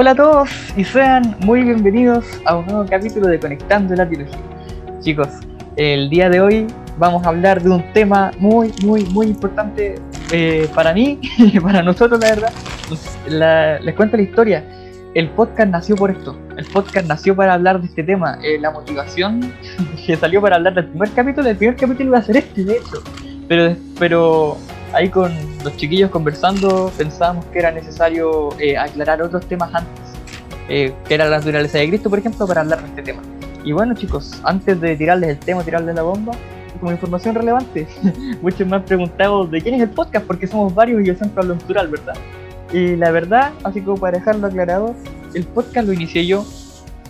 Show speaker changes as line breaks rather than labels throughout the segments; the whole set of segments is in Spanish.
Hola a todos y sean muy bienvenidos a un nuevo capítulo de Conectando la Teología. Chicos, el día de hoy vamos a hablar de un tema muy, muy, muy importante eh, para mí y para nosotros, la verdad. Les cuento la historia. El podcast nació por esto. El podcast nació para hablar de este tema. Eh, la motivación que salió para hablar del primer capítulo, el primer capítulo iba a ser este, de hecho. Pero, pero ahí con los chiquillos conversando pensábamos que era necesario eh, aclarar otros temas antes, eh, que era la naturaleza de Cristo, por ejemplo, para hablar de este tema. Y bueno chicos, antes de tirarles el tema, tirarles la bomba, como información relevante, muchos me han preguntado de quién es el podcast, porque somos varios y yo siempre hablo en plural, ¿verdad? Y la verdad, así como para dejarlo aclarado, el podcast lo inicié yo,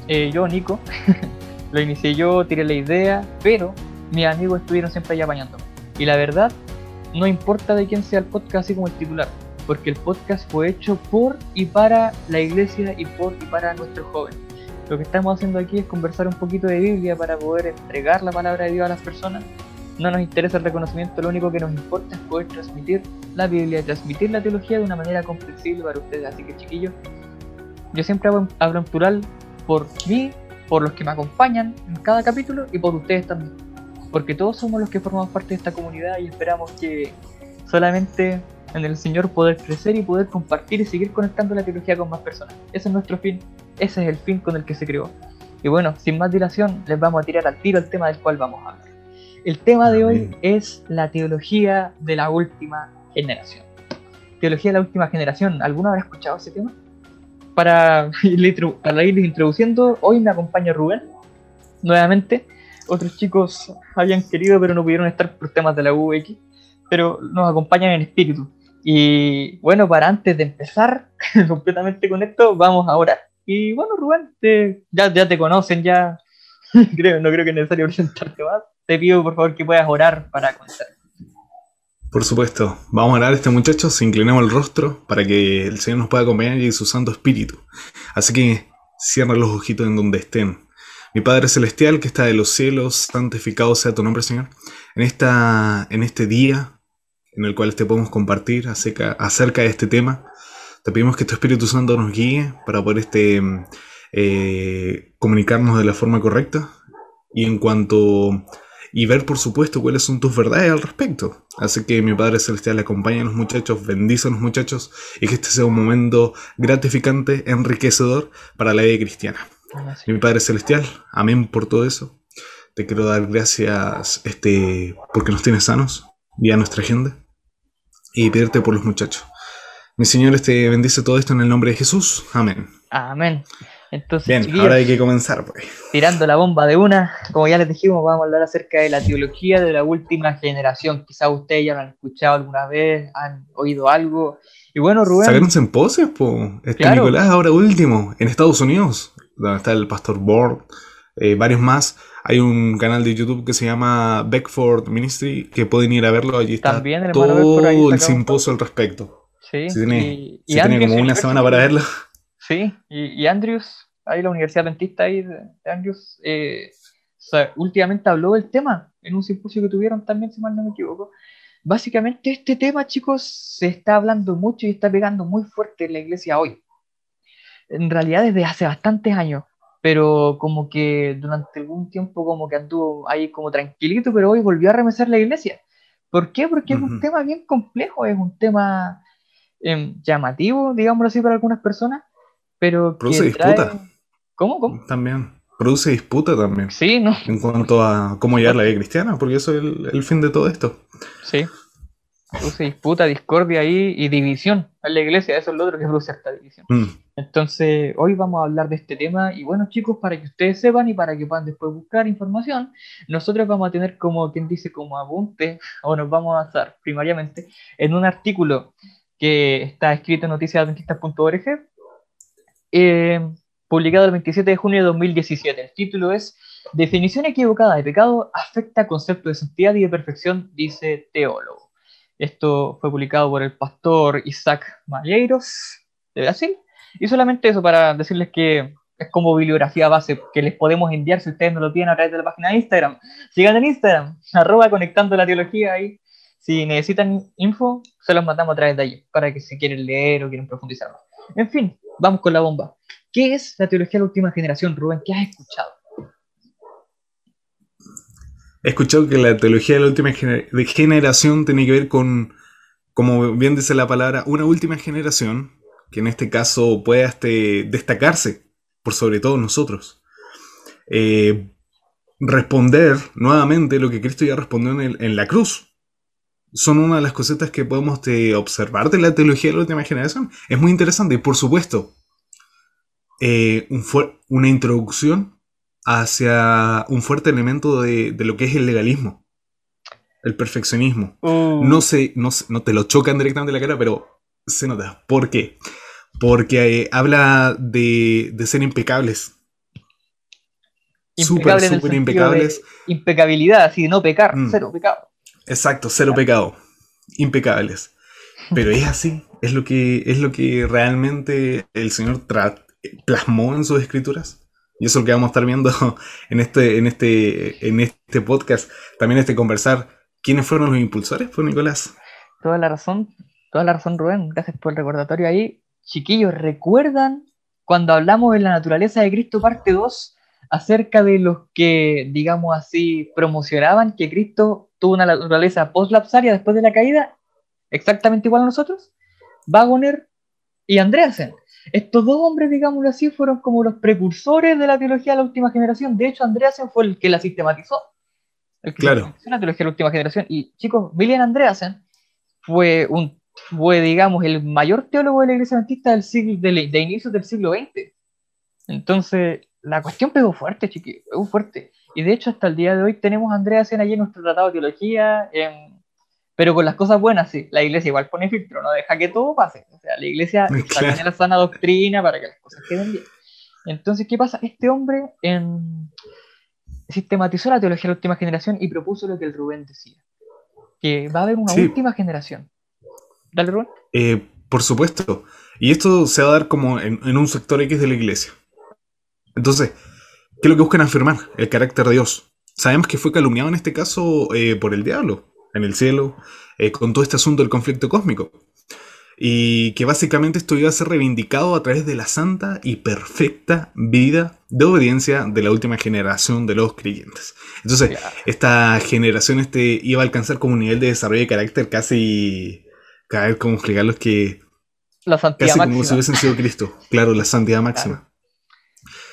eh, yo, Nico, lo inicié yo, tiré la idea, pero mis amigos estuvieron siempre ahí apañándome. Y la verdad, no importa de quién sea el podcast, así como el titular, porque el podcast fue hecho por y para la iglesia y por y para nuestros jóvenes. Lo que estamos haciendo aquí es conversar un poquito de Biblia para poder entregar la palabra de Dios a las personas. No nos interesa el reconocimiento, lo único que nos importa es poder transmitir la Biblia, transmitir la teología de una manera comprensible para ustedes. Así que chiquillos, yo siempre hablo hablo en plural por mí, por los que me acompañan en cada capítulo y por ustedes también porque todos somos los que formamos parte de esta comunidad y esperamos que solamente en el Señor poder crecer y poder compartir y seguir conectando la teología con más personas. Ese es nuestro fin, ese es el fin con el que se creó. Y bueno, sin más dilación, les vamos a tirar al tiro el tema del cual vamos a hablar. El tema de hoy es la teología de la última generación. Teología de la última generación, ¿alguno habrá escuchado ese tema? Para irle para irles introduciendo, hoy me acompaña Rubén, nuevamente otros chicos habían querido pero no pudieron estar por temas de la UX, pero nos acompañan en espíritu. Y bueno, para antes de empezar completamente con esto, vamos a orar. Y bueno, Rubén, ya, te conocen, ya creo, no creo que es necesario presentarte más. Te pido por favor que puedas orar para comenzar.
Por supuesto, vamos a orar a este muchacho, se inclinamos el rostro para que el Señor nos pueda acompañar y su Santo Espíritu. Así que cierra los ojitos en donde estén. Mi Padre Celestial, que está de los cielos, santificado sea tu nombre, Señor. En, esta, en este día en el cual te podemos compartir acerca, acerca de este tema, te pedimos que tu Espíritu Santo nos guíe para poder este, eh, comunicarnos de la forma correcta y en cuanto y ver por supuesto cuáles son tus verdades al respecto. Así que mi Padre Celestial acompaña a los muchachos, bendice a los muchachos y que este sea un momento gratificante, enriquecedor para la vida cristiana. Mi Padre Celestial, amén por todo eso. Te quiero dar gracias este, porque nos tienes sanos y a nuestra agenda y pedirte por los muchachos. Mi Señor este, bendice todo esto en el nombre de Jesús. Amén.
Amén. Entonces,
Bien, ahora hay que comenzar. Pues.
tirando la bomba de una, como ya les dijimos, vamos a hablar acerca de la teología de la última generación. Quizás ustedes ya lo han escuchado alguna vez, han oído algo. Y bueno, Rubén,
Sacaronse en poses, po. Este
Claro.
Nicolás, ahora último, en Estados Unidos, donde está el pastor Board, eh, varios más. Hay un canal de YouTube que se llama Beckford Ministry, que pueden ir a verlo. Allí está
También ahí
todo el simposio al respecto.
sí,
Si tiene,
y, y
si tiene como una semana para verlo.
Sí, y, y Andrews, ahí la Universidad Dentista ahí de, de Andrews, eh, o sea, últimamente habló del tema en un simposio que tuvieron también, si mal no me equivoco. Básicamente este tema, chicos, se está hablando mucho y está pegando muy fuerte en la iglesia hoy. En realidad desde hace bastantes años, pero como que durante algún tiempo como que anduvo ahí como tranquilito, pero hoy volvió a remecer la iglesia. ¿Por qué? Porque es un tema bien complejo, es un tema em, llamativo, digámoslo así, para algunas personas, pero
Produce
trae-
disputa.
¿Cómo? ¿Cómo?
También. Produce disputa también.
Sí, ¿no?
En cuanto a cómo llevar la vida cristiana, porque eso es el, el fin de todo esto.
Sí. Produce disputa, discordia ahí y división en la iglesia, eso es lo otro que produce esta división.
Mm.
Entonces, hoy vamos a hablar de este tema y bueno, chicos, para que ustedes sepan y para que puedan después buscar información, nosotros vamos a tener como quien dice como apunte o nos vamos a basar primariamente en un artículo que está escrito en noticiasadventistas.org eh, publicado el 27 de junio de 2017. El título es Definición equivocada de pecado afecta concepto de santidad y de perfección, dice teólogo. Esto fue publicado por el pastor Isaac Malleiros de Brasil. Y solamente eso para decirles que es como bibliografía base que les podemos enviar si ustedes no lo tienen a través de la página de Instagram. Sigan en Instagram, arroba conectando la teología ahí. Si necesitan info, se los mandamos a través de allí, para que si quieren leer o quieren profundizar. En fin, vamos con la bomba. ¿Qué es la teología de la última generación, Rubén? ¿Qué has escuchado?
He escuchado que la teología de la última generación tiene que ver con, como bien dice la palabra, una última generación, que en este caso pueda este, destacarse por sobre todo nosotros. Eh, responder nuevamente lo que Cristo ya respondió en, la cruz. Son una de las cositas que podemos eh, observar de la teología de la última generación. Es muy interesante y por supuesto, eh, una introducción hacia un fuerte elemento de, lo que es el legalismo, el perfeccionismo. Oh. No, sé, no, no te lo chocan directamente en la cara, pero se nota. ¿Por qué? Porque habla de, de ser impecables
Súper, súper impecables. Impecabilidad, así de no pecar, mm. cero pecado.
Exacto, cero pecado. Impecables. Pero es así, es lo que, es lo que realmente el Señor plasmó en sus escrituras. Y eso es lo que vamos a estar viendo en este, en este, en este podcast. También este conversar. ¿Quiénes fueron los impulsores, pues, Nicolás?
Toda la razón, toda la razón, Rubén. Gracias por el recordatorio ahí. Chiquillos, ¿recuerdan cuando hablamos de la naturaleza de Cristo parte 2? acerca de los que, digamos así, promocionaban que Cristo tuvo una naturaleza post-lapsaria después de la caída, exactamente igual a nosotros, Wagoner y Andreasen. Estos dos hombres, digámoslo así, fueron como los precursores de la teología de la última generación. De hecho, Andreasen fue el que la sistematizó. El que
claro.
la teología de la última generación. Y chicos, William Andreasen fue un fue, digamos, el mayor teólogo de la iglesia adventista del siglo, de, de inicios del siglo XX. Entonces, la cuestión pegó fuerte, chiqui, pegó fuerte. Y de hecho, hasta el día de hoy tenemos a Andrea Sen allí en nuestro tratado de teología, em, pero con las cosas buenas, sí. La iglesia igual pone filtro, no deja que todo pase. O sea, la iglesia tiene la sana doctrina para que las cosas queden bien. Entonces, ¿qué pasa? Este hombre em, sistematizó la teología de la última generación y propuso lo que el Rubén decía: que va a haber una última generación. Dale, Rubén.
Eh, por supuesto. Y esto se va a dar como en un sector X de la iglesia. Entonces, ¿qué es lo que buscan afirmar? El carácter de Dios. Sabemos que fue calumniado en este caso eh, por el diablo, en el cielo, eh, con todo este asunto del conflicto cósmico. Y que básicamente esto iba a ser reivindicado a través de la santa y perfecta vida de obediencia de la última generación de los creyentes. Entonces, esta generación este, iba a alcanzar como un nivel de desarrollo de carácter casi. Vez como explicarlo es que.
La santidad casi
como si hubiesen sido Cristo. Claro, la santidad máxima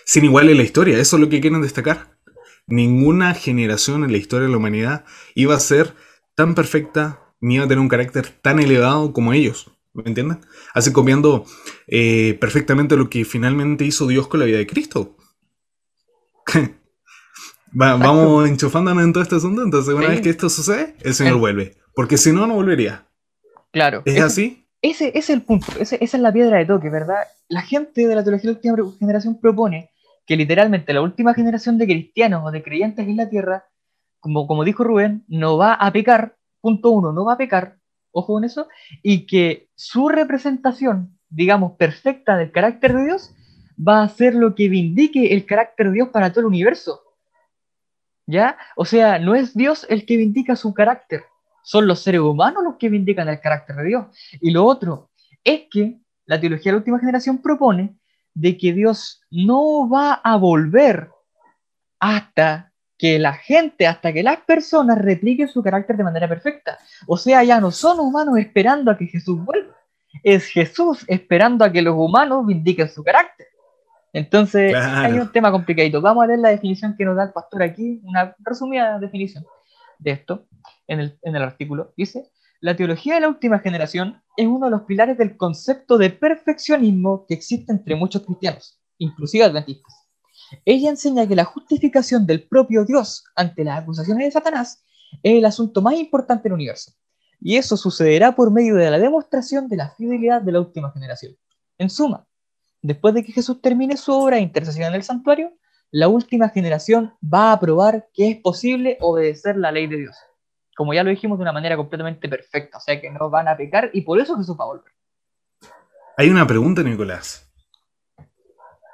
sin igual en la historia. Eso es lo que quieren destacar. Ninguna generación en la historia de la humanidad iba a ser tan perfecta ni iba a tener un carácter tan elevado como ellos. ¿Me entienden? Así copiando eh, perfectamente lo que finalmente hizo Dios con la vida de Cristo. vamos enchufándonos en todo este asunto. Entonces, una vez que esto sucede, el Señor vuelve. Porque si no, no volvería.
Claro.
¿Es así?
Ese, ese, es el punto. esa es la piedra de toque, ¿verdad? La gente de la teología de la última generación propone que literalmente la última generación de cristianos o de creyentes en la tierra, como, como dijo Rubén, no va a pecar, punto uno, no va a pecar, ojo con eso, y que su representación, digamos, perfecta del carácter de Dios, va a ser lo que vindique el carácter de Dios para todo el universo. ¿Ya? O sea, no es Dios el que vindica su carácter, son los seres humanos los que vindican el carácter de Dios. Y lo otro es que la teología de la última generación propone de que Dios no va a volver hasta que la gente, hasta que las personas repliquen su carácter de manera perfecta. O sea, ya no son humanos esperando a que Jesús vuelva, es Jesús esperando a que los humanos vindiquen su carácter. Entonces, hay un tema complicado. Vamos a ver la definición que nos da el pastor aquí, una resumida definición de esto en el, en el artículo. Dice, la teología de la última generación es uno de los pilares del concepto de perfeccionismo que existe entre muchos cristianos, inclusive adventistas. Ella enseña que la justificación del propio Dios ante las acusaciones de Satanás es el asunto más importante del universo, y eso sucederá por medio de la demostración de la fidelidad de la última generación. En suma, después de que Jesús termine su obra de intercesión en el santuario, la última generación va a probar que es posible obedecer la ley de Dios como ya lo dijimos, de una manera completamente perfecta. O sea que no van a pecar y por eso Jesús va a volver.
Hay una pregunta, Nicolás.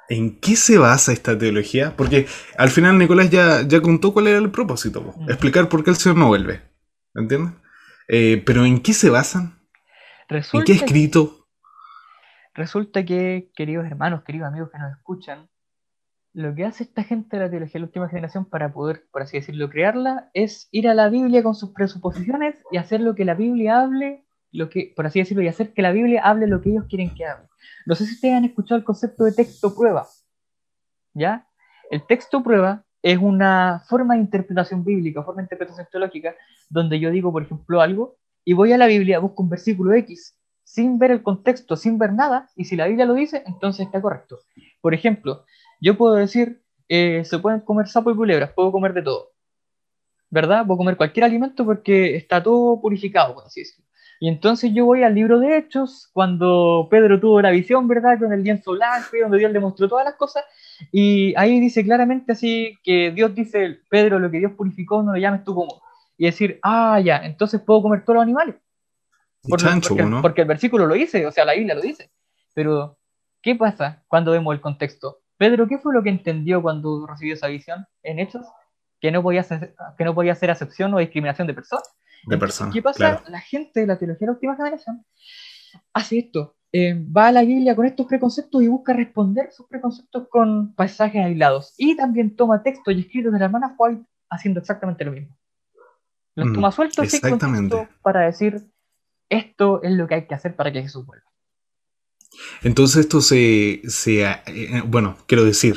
¿En qué se basa esta teología? Porque al final Nicolás ya, ya contó cuál era el propósito, mm. explicar por qué el Señor no vuelve. ¿Entiendes? Eh, pero ¿en qué se basan? ¿En qué escrito?
Resulta que, queridos hermanos, queridos amigos que nos escuchan, lo que hace esta gente de la teología de la última generación para poder, por así decirlo, crearla, es ir a la Biblia con sus presuposiciones y hacer lo que la Biblia hable, lo que, por así decirlo, y hacer que la Biblia hable lo que ellos quieren que hable. No sé si ustedes han escuchado el concepto de texto prueba. ¿Ya? El texto prueba es una forma de interpretación bíblica, forma de interpretación teológica, donde yo digo, por ejemplo, algo, y voy a la Biblia, busco un versículo X, sin ver el contexto, sin ver nada, y si la Biblia lo dice, entonces está correcto. Por ejemplo, yo puedo decir, eh, se pueden comer sapo y culebras, puedo comer de todo, ¿verdad? Puedo comer cualquier alimento porque está todo purificado, por así decirlo. Y entonces yo voy al libro de Hechos, cuando Pedro tuvo la visión, ¿verdad? Con el lienzo blanco, y donde Dios le mostró todas las cosas, y ahí dice claramente así que Dios dice, Pedro, lo que Dios purificó no lo llames tú como. Y decir, ah, ya, entonces puedo comer todos los animales porque, el versículo lo dice, o sea, la Biblia lo dice. Pero, ¿qué pasa cuando vemos el contexto? Pedro, ¿qué fue lo que entendió cuando recibió esa visión en Hechos? Que no podía ser, que no podía ser acepción o discriminación de personas.
De personas.
¿Qué pasa? La gente de la teología de la última generación hace esto. Eh, va a la Biblia con estos preconceptos y busca responder sus preconceptos con pasajes aislados. Y también toma textos y escritos de la hermana White haciendo exactamente lo mismo. Los mm, toma sueltos
exactamente.
para decir esto es lo que hay que hacer para que Jesús vuelva.
Entonces esto se, eh, bueno, quiero decir,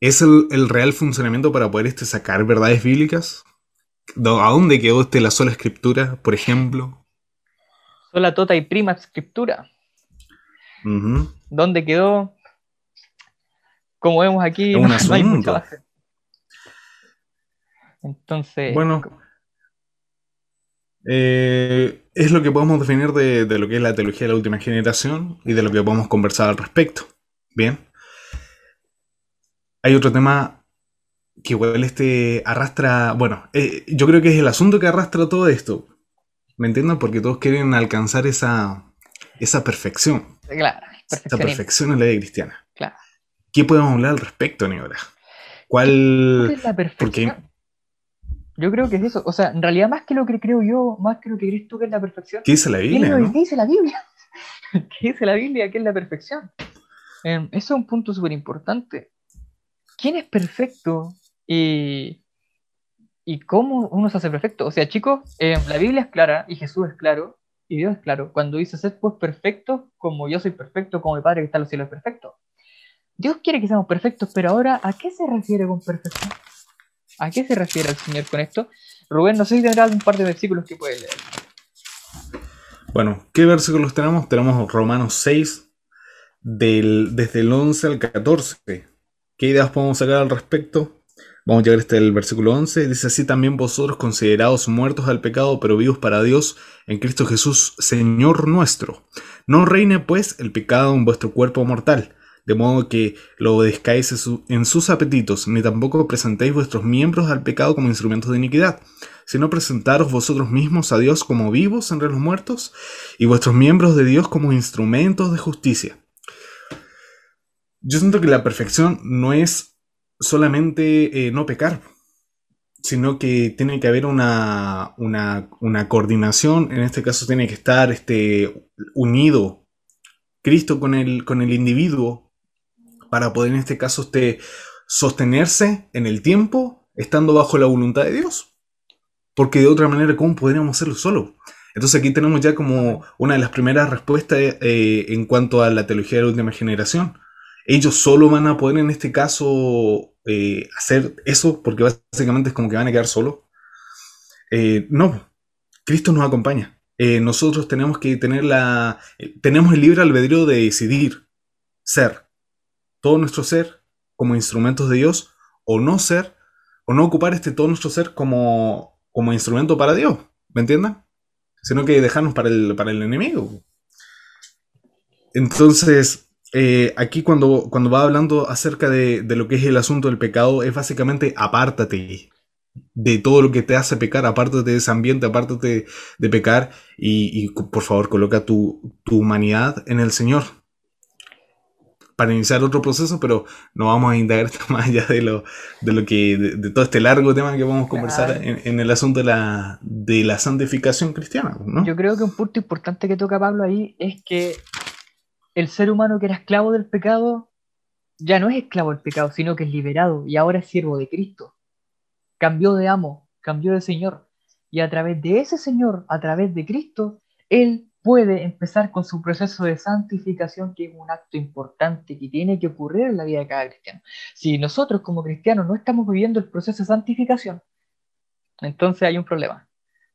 ¿es el, real funcionamiento para poder este, sacar verdades bíblicas? ¿A dónde quedó este la sola escritura, por ejemplo?
Sola tota y prima escritura. ¿Dónde quedó? Como vemos aquí,
no, hay mucha base.
Entonces,
bueno, eh, es lo que podemos definir de, lo que es la teología de la última generación y de lo que podemos conversar al respecto. Bien. Hay otro tema que igual este arrastra, bueno, eh, yo creo que es el asunto que arrastra todo esto. ¿Me entienden? Porque todos quieren alcanzar esa, esa perfección.
Claro,
esa perfección en la vida cristiana.
Claro.
¿Qué podemos hablar al respecto, Niora? ¿Cuál?
¿Qué es la perfección? Yo creo que es eso. O sea, en realidad, más que lo que creo yo, más que lo que crees tú que es la perfección.
¿Qué dice la Biblia?
¿Qué, dice la Biblia? ¿Qué dice la Biblia? ¿Qué es la perfección? Em, eso es un punto súper importante. ¿Quién es perfecto? Y, y cómo uno se hace perfecto. O sea, chicos, em, la Biblia es clara y Jesús es claro y Dios es claro. Cuando dice, sed pues perfecto, como yo soy perfecto, como mi Padre que está en los cielos es perfecto. Dios quiere que seamos perfectos, pero ahora, ¿a qué se refiere con perfección? ¿A qué se refiere el Señor con esto? Rubén, no sé si tendrá algún par de versículos que puede leer.
Bueno, ¿qué versículos tenemos? Tenemos Romanos 6, desde el 11 al 14. ¿Qué ideas podemos sacar al respecto? Vamos a llegar hasta el versículo 11. Dice así también vosotros considerados muertos al pecado, pero vivos para Dios en Cristo Jesús, Señor nuestro. No reine pues el pecado en vuestro cuerpo mortal de modo que lo obedezcáis en sus apetitos, ni tampoco presentéis vuestros miembros al pecado como instrumentos de iniquidad, sino presentaros vosotros mismos a Dios como vivos entre los muertos, y vuestros miembros de Dios como instrumentos de justicia. Yo siento que la perfección no es solamente eh, no pecar, sino que tiene que haber una, una, coordinación, en este caso tiene que estar este, unido Cristo con el, con el individuo para poder en este caso usted sostenerse en el tiempo estando bajo la voluntad de Dios. Porque de otra manera, ¿cómo podríamos hacerlo solo? Entonces aquí tenemos ya como una de las primeras respuestas eh, en cuanto a la teología de la última generación. Ellos solo van a poder en este caso eh, hacer eso porque básicamente es como que van a quedar solos. Eh, no, Cristo nos acompaña. nosotros tenemos que tener la... tenemos el libre albedrío de decidir ser todo nuestro ser como instrumentos de Dios o no ser, o no ocupar este todo nuestro ser como, como instrumento para Dios, ¿me entiendes? Sino que dejarnos para el, para el enemigo. Entonces, eh, aquí cuando, cuando va hablando acerca de, lo que es el asunto del pecado, es básicamente apártate de todo lo que te hace pecar, apártate de ese ambiente, apártate de pecar y, por favor coloca tu, tu humanidad en el Señor para iniciar otro proceso, pero no vamos a indagar más allá de lo, de lo que, de, todo este largo tema que vamos a conversar en, el asunto de la, de la santificación cristiana. ¿no?
Yo creo que un punto importante que toca Pablo ahí es que el ser humano que era esclavo del pecado ya no es esclavo del pecado, sino que es liberado y ahora es siervo de Cristo. Cambió de amo, cambió de Señor. Y a través de ese Señor, a través de Cristo, Él puede empezar con su proceso de santificación, que es un acto importante que tiene que ocurrir en la vida de cada cristiano. Si nosotros como cristianos no estamos viviendo el proceso de santificación, entonces hay un problema.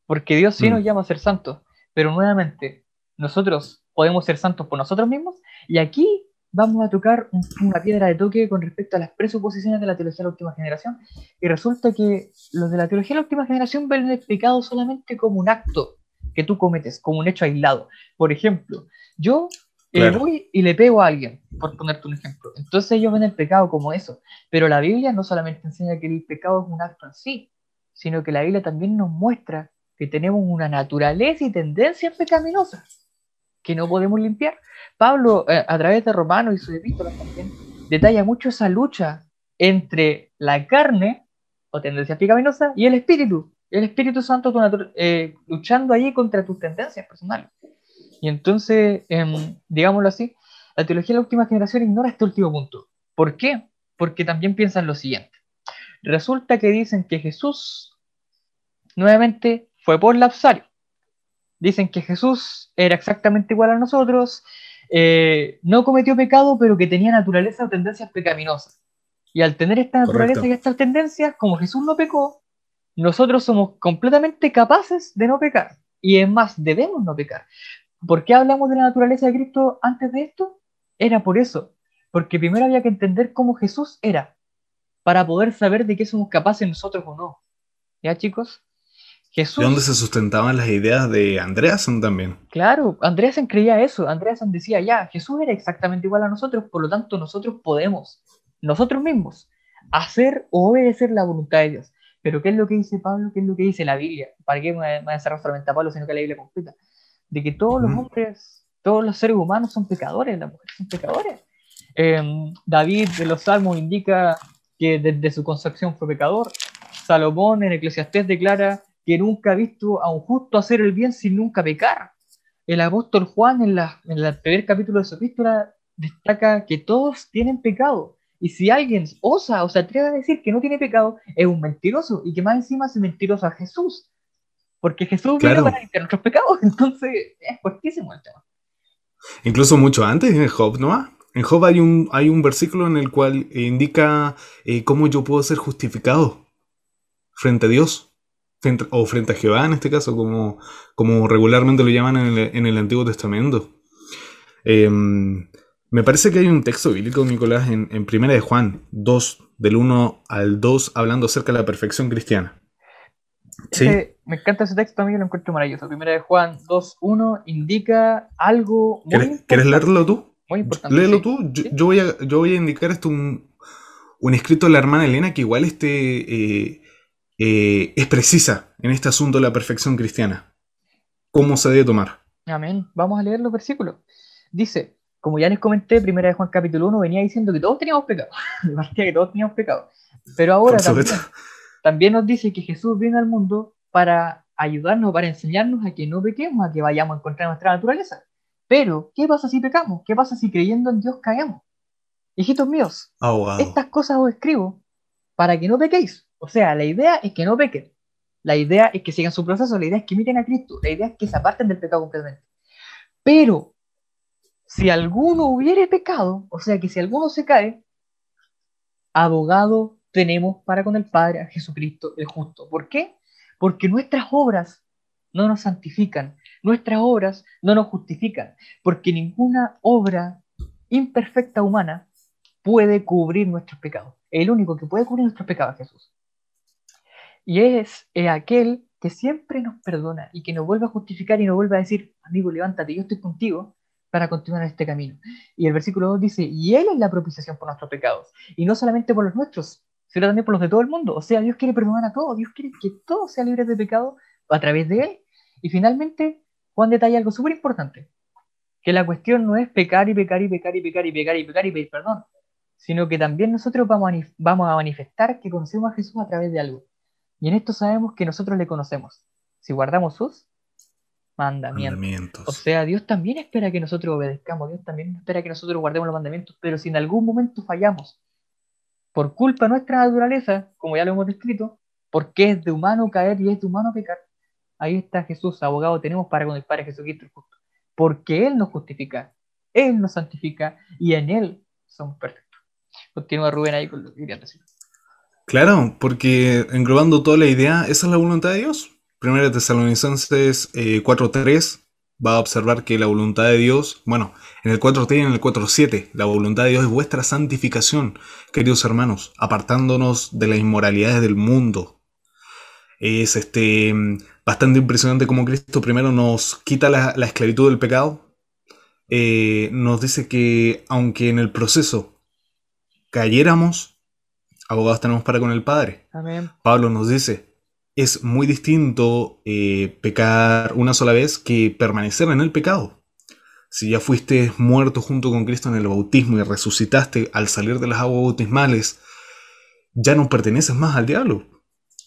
Porque Dios sí nos mm. llama a ser santos, pero nuevamente, nosotros podemos ser santos por nosotros mismos, y aquí vamos a tocar una piedra de toque con respecto a las presuposiciones de la teología de la última generación, y resulta que los de la teología de la última generación ven el pecado solamente como un acto que tú cometes, como un hecho aislado. Por ejemplo, yo eh, voy y le pego a alguien, por ponerte un ejemplo. Entonces ellos ven el pecado como eso, pero la Biblia no solamente enseña que el pecado es un acto en sí, sino que la Biblia también nos muestra que tenemos una naturaleza y tendencias pecaminosas que no podemos limpiar. Pablo, eh, a través de Romanos y sus epístolas también, detalla mucho esa lucha entre la carne, o tendencias pecaminosas, y el espíritu, el Espíritu Santo eh, luchando ahí contra tus tendencias personales. Y entonces, em, digámoslo así, la teología de la última generación ignora este último punto. ¿Por qué? Porque también piensan lo siguiente. Resulta que dicen que Jesús nuevamente fue por lapsario. Dicen que Jesús era exactamente igual a nosotros, eh, no cometió pecado, pero que tenía naturaleza o tendencias pecaminosas. Y al tener esta naturaleza y estas tendencias, como Jesús no pecó, nosotros somos completamente capaces de no pecar. Y es más, debemos no pecar. ¿Por qué hablamos de la naturaleza de Cristo antes de esto? Era por eso. Porque primero había que entender cómo Jesús era, para poder saber de qué somos capaces nosotros o no. ¿Ya, chicos?
Jesús, ¿De dónde se sustentaban las ideas de Andreasen también?
Claro, Andreasen creía eso. Andreasen decía, ya, Jesús era exactamente igual a nosotros, por lo tanto nosotros podemos, nosotros mismos, hacer o obedecer la voluntad de Dios. Pero ¿qué es lo que dice Pablo? ¿Qué es lo que dice la Biblia? ¿Para qué me voy a cerrar solamente a Pablo, sino que la Biblia completa? De que todos los hombres, todos los seres humanos son pecadores, las mujeres son pecadores. Em, David de los Salmos indica que desde su concepción fue pecador. Salomón en Eclesiastés declara que nunca ha visto a un justo hacer el bien sin nunca pecar. El apóstol Juan en, la, en el primer capítulo de su epístola destaca que todos tienen pecado y si alguien osa o se atreve a decir que no tiene pecado, es un mentiroso y que más encima es mentiroso a Jesús. Porque Jesús vino para limpiar nuestros pecados, entonces es fuertísimo el tema.
Incluso mucho antes en Job, ¿no? En Job hay un, hay un versículo en el cual indica eh, cómo yo puedo ser justificado frente a Dios, o frente a Jehová en este caso, como, como regularmente lo llaman en el, en el Antiguo Testamento. Eh, me parece que hay un texto bíblico, Nicolás, en, en Primera de Juan 2, del 1 al 2, hablando acerca de la perfección cristiana.
¿Sí? me encanta ese texto, a mí lo encuentro maravilloso. Primera de Juan 2, 1 indica algo
muy ¿Quieres, leerlo tú? Muy importante. Léelo tú. Yo, voy a, yo voy a indicar esto un, un escrito de la hermana Elena que igual este, eh, eh, es precisa en este asunto de la perfección cristiana. ¿Cómo se debe tomar?
Amén. Vamos a leer los versículos. Dice, como ya les comenté, primera de Juan capítulo 1 venía diciendo que todos teníamos pecado, que todos teníamos pecado. Pero ahora también, nos dice que Jesús viene al mundo para ayudarnos, para enseñarnos a que no pequemos, a que vayamos a encontrar nuestra naturaleza. Pero, ¿qué pasa si pecamos? ¿Qué pasa si creyendo en Dios caemos? Hijitos míos,
oh,
estas cosas os escribo para que no pequéis. O sea, la idea es que no pequen. La idea es que sigan su proceso, la idea es que imiten a Cristo, la idea es que se aparten del pecado completamente. Pero si alguno hubiere pecado, o sea que si alguno se cae, abogado tenemos para con el Padre a Jesucristo el justo. ¿Por qué? Porque nuestras obras no nos santifican, nuestras obras no nos justifican, porque ninguna obra imperfecta humana puede cubrir nuestros pecados. El único que puede cubrir nuestros pecados es Jesús. Y es, aquel que siempre nos perdona y que nos vuelve a justificar y nos vuelve a decir, amigo, levántate, yo estoy contigo, para continuar en este camino. Y el versículo 2 dice, y Él es la propiciación por nuestros pecados, y no solamente por los nuestros, sino también por los de todo el mundo. O sea, Dios quiere perdonar a todos, Dios quiere que todos sean libres de pecado a través de Él. Y finalmente, Juan detalla algo súper importante, que la cuestión no es pecar y pecar y pecar y pecar y pecar y pecar y pedir perdón, sino que también nosotros vamos a manifestar que conocemos a Jesús a través de algo. Y en esto sabemos que nosotros le conocemos. Si guardamos sus mandamientos. O sea, Dios también espera que nosotros obedezcamos, Dios también espera que nosotros guardemos los mandamientos, pero si en algún momento fallamos, por culpa de nuestra naturaleza, como ya lo hemos descrito, porque es de humano caer y es de humano pecar, ahí está Jesús, abogado tenemos para con el Padre Jesucristo el justo, porque Él nos justifica, Él nos santifica y en Él somos perfectos. Continúa Rubén ahí con lo que quería decir.
Claro, porque englobando toda la idea, esa es la voluntad de Dios. Primera Tesalonicenses 4.3 eh, va a observar que la voluntad de Dios, bueno, en el 4.3 y en el 4.7, la voluntad de Dios es vuestra santificación, queridos hermanos, apartándonos de las inmoralidades del mundo. Es este bastante impresionante cómo Cristo primero nos quita la, esclavitud del pecado. Eh, nos dice que aunque en el proceso cayéramos, abogados tenemos para con el Padre.
Amén.
Pablo nos dice, es muy distinto eh, pecar una sola vez que permanecer en el pecado. Si ya fuiste muerto junto con Cristo en el bautismo y resucitaste al salir de las aguas bautismales, ya no perteneces más al diablo,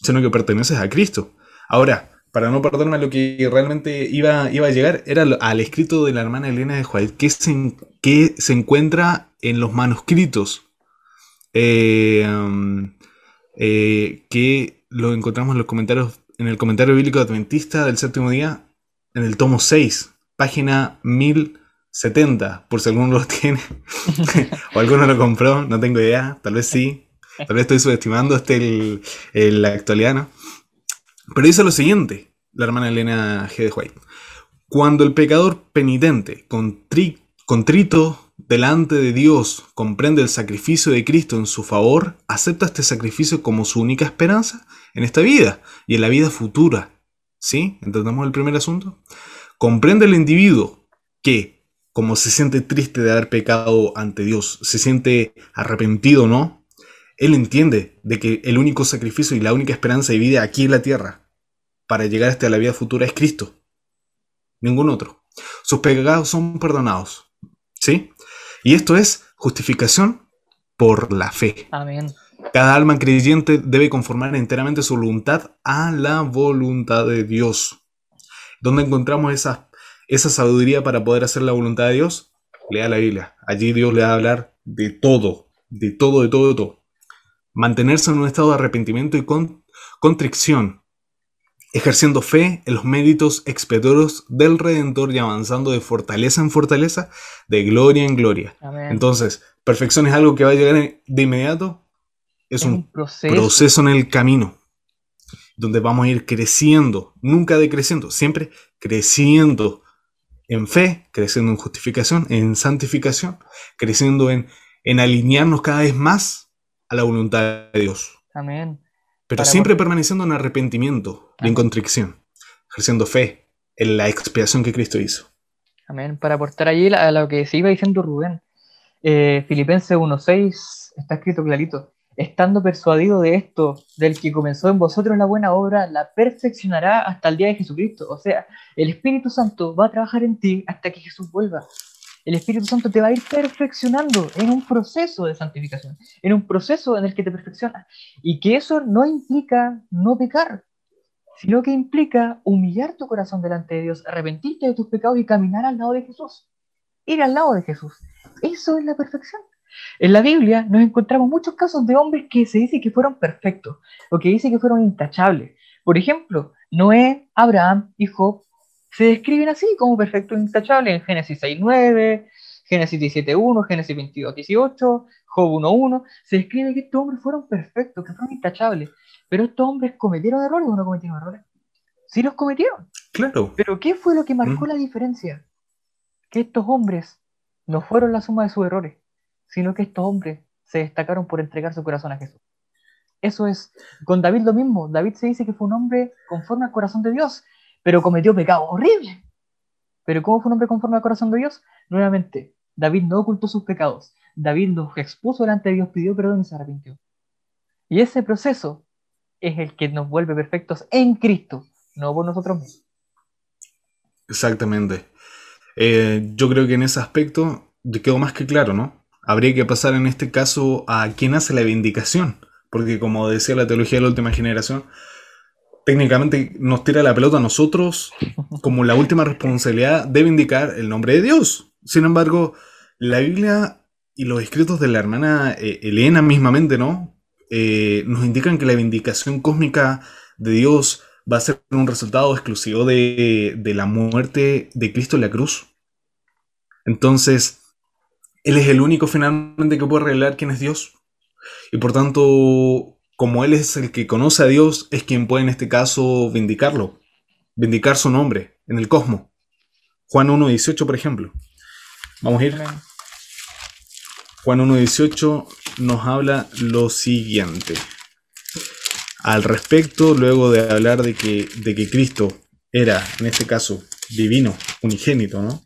sino que perteneces a Cristo. Ahora, para no perderme lo que realmente iba, iba a llegar, era al escrito de la hermana Elena de Juárez, que se, que se encuentra en los manuscritos, eh, eh, que lo encontramos en los comentarios, en el comentario bíblico adventista del séptimo día, en el tomo 6, página 1070, por si alguno lo tiene, o alguno lo compró, no tengo idea, tal vez sí, tal vez estoy subestimando este el, el actualiano. Pero dice lo siguiente, la hermana Elena G. de White. Cuando el pecador penitente, contrito delante de Dios comprende el sacrificio de Cristo en su favor, acepta este sacrificio como su única esperanza en esta vida y en la vida futura. ¿Sí? ¿Entendemos el primer asunto? Comprende el individuo que, como se siente triste de haber pecado ante Dios, se siente arrepentido, ¿no? Él entiende de que el único sacrificio y la única esperanza de vida aquí en la tierra para llegar hasta la vida futura es Cristo. Ningún otro. Sus pecados son perdonados. ¿Sí? Y esto es justificación por la fe.
Amén.
Cada alma creyente debe conformar enteramente su voluntad a la voluntad de Dios. ¿Dónde encontramos esa, esa sabiduría para poder hacer la voluntad de Dios? Lea la Biblia. Allí Dios le va a hablar de todo, de todo, de todo, de todo. Mantenerse en un estado de arrepentimiento y con, contrición, ejerciendo fe en los méritos expiatorios del Redentor y avanzando de fortaleza en fortaleza, de gloria en gloria. Entonces, perfección es algo que va a llegar de inmediato, es, un, proceso. en el camino, donde vamos a ir creciendo, nunca decreciendo, siempre creciendo en fe, creciendo en justificación, en santificación, creciendo en, en alinearnos cada vez más a la voluntad de Dios.
Amén.
Pero siempre permaneciendo en arrepentimiento en contrición, ejerciendo fe en la expiación que Cristo hizo.
Amén. Para aportar allí a lo que se iba diciendo Rubén, eh, Filipenses 1.6 está escrito clarito. Estando persuadido de esto, del que comenzó en vosotros la buena obra, la perfeccionará hasta el día de Jesucristo. O sea, el Espíritu Santo va a trabajar en ti hasta que Jesús vuelva el Espíritu Santo te va a ir perfeccionando en un proceso de santificación, en un proceso en el que te perfecciona. Y que eso no implica no pecar, sino que implica humillar tu corazón delante de Dios, arrepentirte de tus pecados y caminar al lado de Jesús. Ir al lado de Jesús. Eso es la perfección. En la Biblia nos encontramos muchos casos de hombres que se dice que fueron perfectos o que dice que fueron intachables. Por ejemplo, Noé, Abraham y Job se describen así como perfectos e intachables en Génesis 6.9, Génesis 17.1, Génesis 22.18, Job 1.1. Se describe que estos hombres fueron perfectos, que fueron intachables. Pero estos hombres cometieron errores o no cometieron errores. Sí los cometieron.
Claro.
Pero ¿qué fue lo que marcó mm. la diferencia? Que estos hombres no fueron la suma de sus errores, sino que estos hombres se destacaron por entregar su corazón a Jesús. Eso es, con David lo mismo. David se dice que fue un hombre conforme al corazón de Dios pero cometió pecado horrible. Pero ¿cómo fue un hombre conforme al corazón de Dios? Nuevamente, David no ocultó sus pecados. David los expuso delante de Dios, pidió perdón y se arrepintió. Y ese proceso es el que nos vuelve perfectos en Cristo, no por nosotros mismos.
Exactamente. Eh, yo creo que en ese aspecto quedó más que claro, ¿no? Habría que pasar en este caso a quien hace la vindicación, porque como decía la teología de la última generación, técnicamente nos tira la pelota a nosotros como la última responsabilidad de vindicar el nombre de Dios. Sin embargo, la Biblia y los escritos de la hermana eh, Elena mismamente, ¿no? Eh, nos indican que la vindicación cósmica de Dios va a ser un resultado exclusivo de, de la muerte de Cristo en la cruz. Entonces, Él es el único finalmente que puede revelar quién es Dios. Y por tanto, como Él es el que conoce a Dios, es quien puede en este caso vindicarlo, vindicar su nombre en el cosmos. Juan 1.18, por ejemplo. Vamos a ir. Juan 1.18 nos habla lo siguiente. Al respecto, luego de hablar de que, de que Cristo era, en este caso, divino, unigénito, ¿no?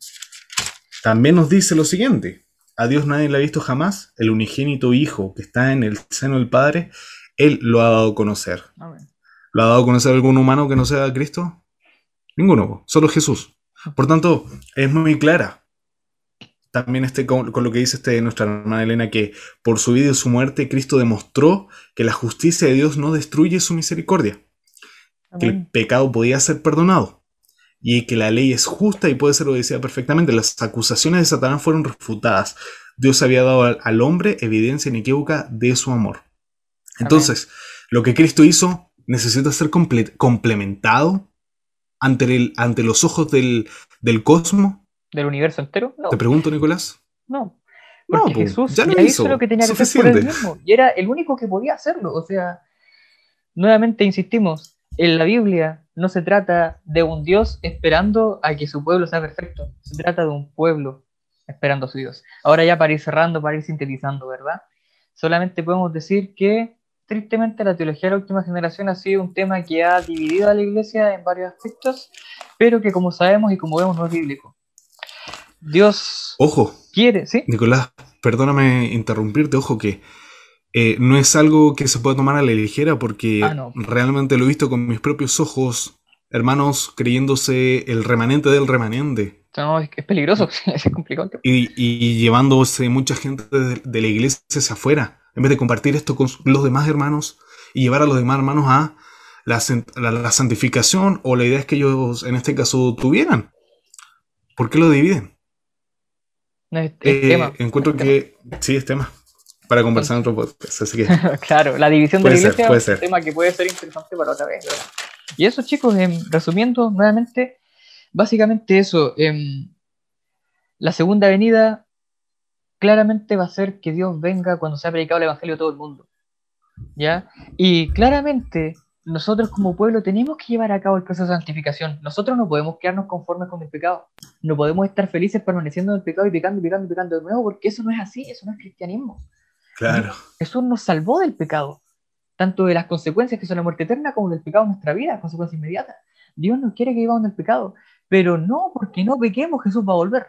También nos dice lo siguiente. A Dios nadie le ha visto jamás, el unigénito Hijo que está en el seno del Padre, Él lo ha dado a conocer. ¿Lo ha dado a conocer algún humano que no sea Cristo? Ninguno, solo Jesús. Por tanto, es muy clara también este, con, lo que dice este, nuestra hermana Elena, que por su vida y su muerte Cristo demostró que la justicia de Dios no destruye su misericordia, que el pecado podía ser perdonado y que la ley es justa y puede ser obedecida perfectamente. Las acusaciones de Satanás fueron refutadas. Dios había dado al, hombre evidencia inequívoca de su amor. Entonces, lo que Cristo hizo necesita ser complementado ante, el, ante los ojos del, del cosmos
del universo entero? No.
Te pregunto, Nicolás.
No. Porque Jesús ya, hizo, lo que tenía que hacer por él mismo. Y era el único que podía hacerlo. O sea, nuevamente insistimos, en la Biblia no se trata de un Dios esperando a que su pueblo sea perfecto. Se trata de un pueblo esperando a su Dios. Ahora ya para ir cerrando, para ir sintetizando, ¿verdad? Solamente podemos decir que tristemente la teología de la última generación ha sido un tema que ha dividido a la iglesia en varios aspectos, pero que como sabemos y como vemos no es bíblico. Dios
ojo,
quiere, ¿sí?
Nicolás, perdóname interrumpirte, ojo que eh, no es algo que se pueda tomar a la ligera porque ah, realmente lo he visto con mis propios ojos, hermanos creyéndose el remanente del remanente.
No, es, peligroso, es complicado.
Y, llevándose mucha gente de, la iglesia hacia afuera, en vez de compartir esto con los demás hermanos y llevar a los demás hermanos a la, la santificación o la idea es que ellos en este caso tuvieran. ¿Por qué lo dividen? Eh, encuentro que sí, es tema para conversar en otro podcast. Así que,
claro, la división de la iglesia es un tema que puede ser interesante para otra vez. Y eso, chicos, em, resumiendo nuevamente, básicamente eso. Em, la segunda venida claramente va a ser que Dios venga cuando se ha predicado el evangelio a todo el mundo. ¿Ya? Y claramente nosotros como pueblo tenemos que llevar a cabo el proceso de santificación. Nosotros no podemos quedarnos conformes con el pecado. No podemos estar felices permaneciendo en el pecado y pecando y pecando y pecando de nuevo, porque eso no es así, eso no es cristianismo.
Claro.
Jesús nos salvó del pecado, tanto de las consecuencias que son la muerte eterna como del pecado en nuestra vida, consecuencias inmediatas. Dios no quiere que vivamos en el pecado, pero no porque no pequemos Jesús va a volver.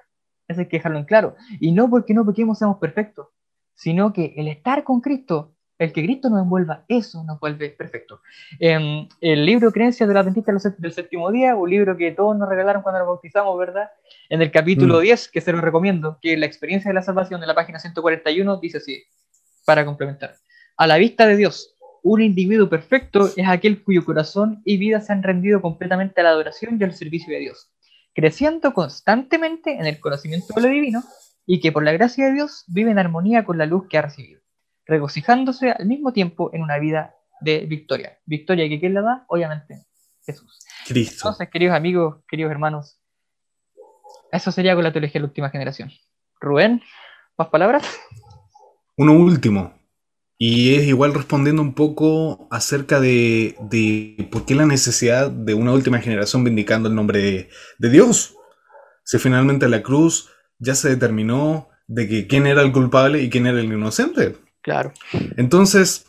Eso hay que dejarlo en claro. Y no porque no pequemos seamos perfectos, sino que el estar con Cristo el que Cristo nos envuelva, eso nos vuelve perfecto. Em, el libro Creencias de la Adventista del séptimo día, un libro que todos nos regalaron cuando nos bautizamos, ¿verdad? En el capítulo 10, mm. que se lo recomiendo, que la experiencia de la salvación de la página 141 dice así, para complementar. A la vista de Dios, un individuo perfecto es aquel cuyo corazón y vida se han rendido completamente a la adoración y al servicio de Dios, creciendo constantemente en el conocimiento de lo divino y que por la gracia de Dios vive en armonía con la luz que ha recibido regocijándose al mismo tiempo en una vida de victoria. Victoria que quién la da, obviamente, Jesús.
Cristo.
Entonces, queridos amigos, queridos hermanos, eso sería con la teología de la última generación. Rubén, ¿más palabras?
Uno último. Y es igual respondiendo un poco acerca de, por qué la necesidad de una última generación vindicando el nombre de, de Dios. Si finalmente la cruz ya se determinó de que quién era el culpable y quién era el inocente.
Claro.
Entonces,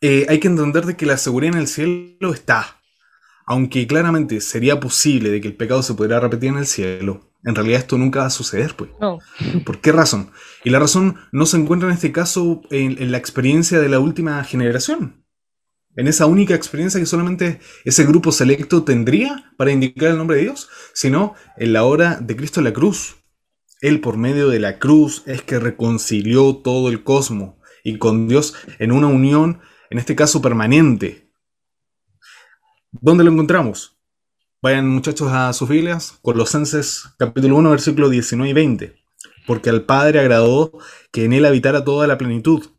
eh, hay que entender de que la seguridad en el cielo está. Aunque claramente sería posible de que el pecado se pudiera repetir en el cielo, en realidad esto nunca va a suceder, pues.
No.
¿Por qué razón? Y la razón no se encuentra en este caso en, la experiencia de la última generación. En esa única experiencia que solamente ese grupo selecto tendría para indicar el nombre de Dios, sino en la hora de Cristo en la cruz. Él por medio de la cruz es que reconcilió todo el cosmos y con Dios en una unión, en este caso permanente. ¿Dónde lo encontramos? Vayan muchachos a sus Biblias, Colosenses capítulo 1, versículo 19 y 20. Porque al Padre agradó que en Él habitara toda la plenitud,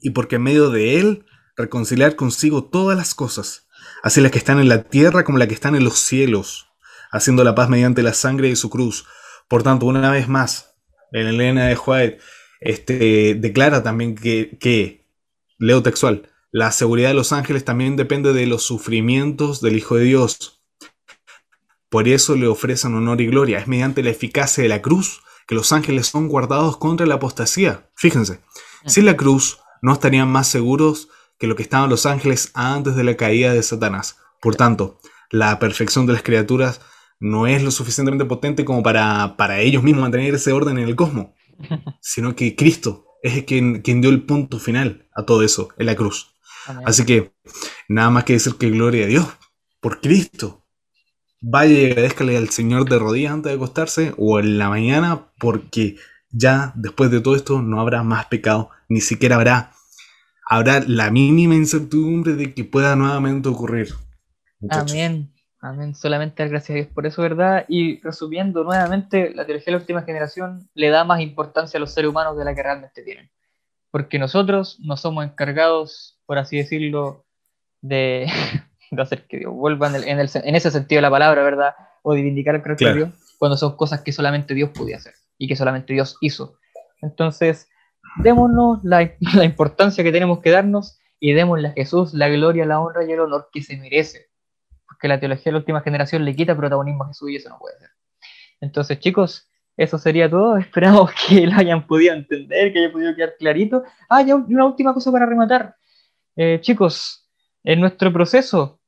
y porque en medio de Él reconciliar consigo todas las cosas, así las que están en la tierra como las que están en los cielos, haciendo la paz mediante la sangre de su cruz. Por tanto, una vez más, en Elena de White este, declara también que, que, leo textual, la seguridad de los ángeles también depende de los sufrimientos del Hijo de Dios. Por eso le ofrecen honor y gloria. Es mediante la eficacia de la cruz que los ángeles son guardados contra la apostasía. Fíjense, sin la cruz no estarían más seguros que lo que estaban los ángeles antes de la caída de Satanás. Por tanto, la perfección de las criaturas no es lo suficientemente potente como para, para ellos mismos mantener ese orden en el cosmos, sino que Cristo es quien, quien dio el punto final a todo eso en la cruz. Así que nada más que decir que gloria a Dios por Cristo. Vaya y agradezcale al Señor de rodillas antes de acostarse o en la mañana porque ya después de todo esto no habrá más pecado, ni siquiera habrá habrá la mínima incertidumbre de que pueda nuevamente ocurrir.
Amén, amén. Solamente gracias a Dios por eso, ¿verdad? Y resumiendo nuevamente, la teología de la última generación le da más importancia a los seres humanos de la que realmente tienen. Porque nosotros no somos encargados, por así decirlo, de, hacer que Dios vuelva en, ese sentido de la palabra, ¿verdad? O de vindicar el carácter de Dios, cuando son cosas que solamente Dios podía hacer y que solamente Dios hizo. Entonces, démonos la, importancia que tenemos que darnos y démosle a Jesús la gloria, la honra y el honor que se merece. Porque la teología de la última generación le quita protagonismo a Jesús y eso no puede ser. Entonces, chicos, eso sería todo. Esperamos que lo hayan podido entender, que haya podido quedar clarito. Ah, ya una última cosa para rematar. Eh, chicos, en nuestro proceso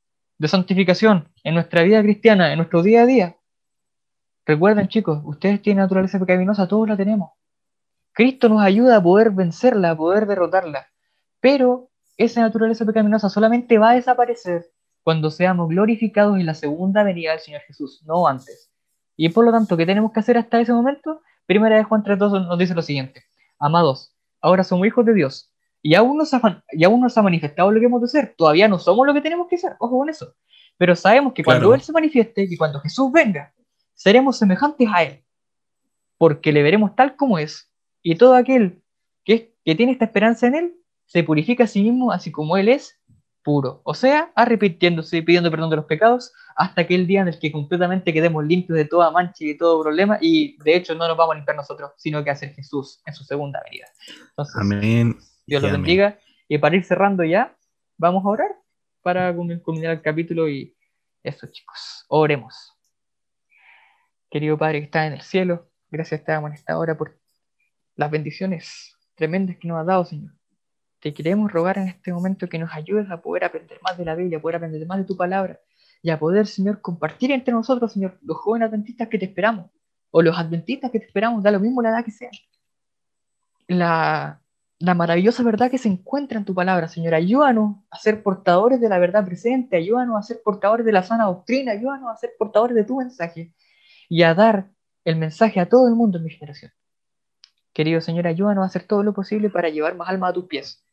de santificación, en nuestra vida cristiana, en nuestro día a día, recuerden, chicos, ustedes tienen naturaleza pecaminosa, todos la tenemos. Cristo nos ayuda a poder vencerla, a poder derrotarla. Pero esa naturaleza pecaminosa solamente va a desaparecer cuando seamos glorificados en la segunda venida del Señor Jesús, no antes. Y por lo tanto, ¿qué tenemos que hacer hasta ese momento? Primera de Juan 3.2 nos dice lo siguiente. Amados, ahora somos hijos de Dios. Y aún, nos ha, y aún nos ha manifestado lo que hemos de ser. Todavía no somos lo que tenemos que ser. Ojo con eso. Pero sabemos que cuando Él se manifieste, y cuando Jesús venga, seremos semejantes a Él. Porque le veremos tal como es y todo aquel que, que tiene esta esperanza en Él se purifica a sí mismo, así como Él es puro. O sea, arrepintiéndose y pidiendo perdón de los pecados hasta aquel día en el que completamente quedemos limpios de toda mancha y de todo problema. Y de hecho, no nos vamos a limpiar nosotros, sino que hacer Jesús en su segunda venida.
amén.
Dios los bendiga. Y para ir cerrando ya, vamos a orar para culminar el capítulo y eso, chicos. Oremos. Querido Padre que está en el cielo, gracias te damos en esta hora por las bendiciones tremendas que nos ha dado, Señor. Te queremos rogar en este momento que nos ayudes a poder aprender más de la Biblia, a poder aprender más de tu palabra y a poder, Señor, compartir entre nosotros, Señor, los jóvenes adventistas que te esperamos o los adventistas que te esperamos, da lo mismo la edad que sea. La, la maravillosa verdad que se encuentra en tu palabra, Señor. Ayúdanos a ser portadores de la verdad presente, ayúdanos a ser portadores de la sana doctrina, ayúdanos a ser portadores de tu mensaje y a dar el mensaje a todo el mundo en mi generación. Querido Señor, ayúdanos a hacer todo lo posible para llevar más alma a tus pies,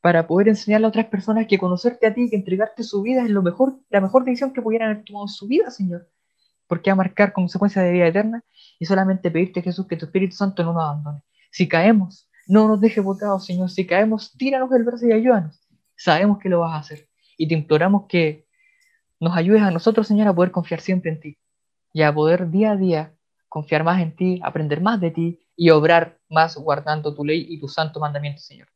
para poder enseñarle a otras personas que conocerte a ti, que entregarte su vida es lo mejor, la mejor decisión que pudieran haber tomado su vida, Señor, porque a marcar consecuencias de vida eterna y solamente pedirte, Jesús, que tu Espíritu Santo no nos abandone. Si caemos, no nos deje botados, Señor. Si caemos, tíranos del brazo y ayúdanos. Sabemos que lo vas a hacer y te imploramos que nos ayudes a nosotros, Señor, a poder confiar siempre en ti y a poder día a día confiar más en ti, aprender más de ti y obrar más guardando tu ley y tu santo mandamiento, Señor.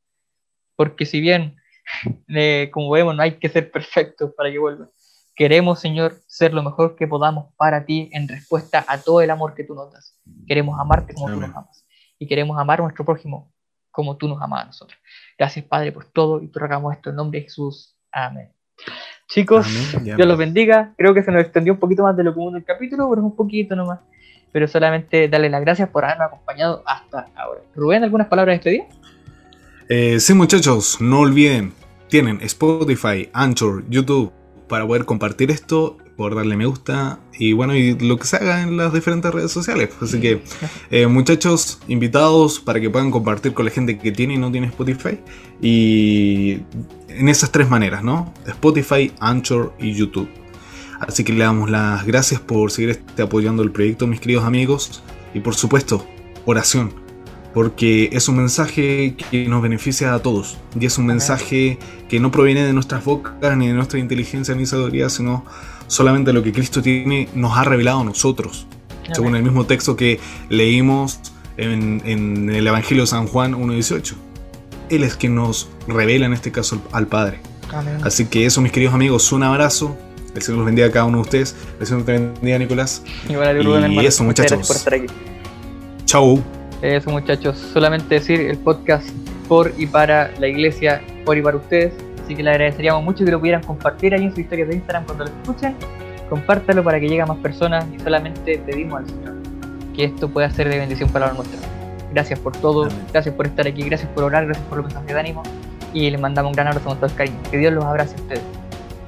Porque si bien, eh, como vemos, no hay que ser perfectos para que vuelva, queremos, Señor, ser lo mejor que podamos para ti en respuesta a todo el amor que tú nos das. Queremos amarte como tú nos amas y queremos amar a nuestro prójimo como tú nos amas a nosotros. Gracias, Padre, por todo y te rogamos esto en nombre de Jesús. Amén. Chicos, Dios los bendiga. Creo que se nos extendió un poquito más de lo común del capítulo, pero es un poquito nomás pero solamente darle las gracias por haberme acompañado hasta ahora. Rubén, ¿algunas palabras de despedida?
Eh, sí, muchachos, no olviden, tienen Spotify, Anchor, YouTube para poder compartir esto por darle me gusta y bueno, y lo que se haga en las diferentes redes sociales. Así que, eh, muchachos, invitados para que puedan compartir con la gente que tiene y no tiene Spotify. Y en esas tres maneras, ¿no? Spotify, Anchor y YouTube. Así que le damos las gracias por seguir este, apoyando el proyecto, mis queridos amigos. Y por supuesto, oración porque es un mensaje que nos beneficia a todos y es un mensaje que no proviene de nuestras bocas ni de nuestra inteligencia ni sabiduría, sino solamente lo que Cristo tiene nos ha revelado a nosotros, según el mismo texto que leímos en, el Evangelio de San Juan 1.18. Él es quien nos revela en este caso al Padre. Así que eso, mis queridos amigos, un abrazo. El Señor los bendiga a cada uno de ustedes. El Señor te bendiga, Nicolás. y eso, muchachos. Chau.
Eso muchachos, solamente decir el podcast por y para la iglesia, por y para ustedes. Así que le agradeceríamos mucho que lo pudieran compartir ahí en su historia de Instagram cuando lo escuchen. Compártalo para que llegue a más personas y solamente pedimos al Señor que esto pueda ser de bendición para nosotros. Gracias por todo, gracias por estar aquí, gracias por orar, gracias por los mensajes de ánimo y les mandamos un gran abrazo con todo el cariño. Que Dios los abrace a ustedes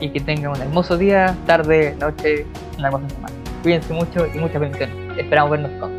y que tengan un hermoso día, tarde, noche, una hermosa semana. Cuídense mucho y muchas bendiciones. Esperamos vernos pronto.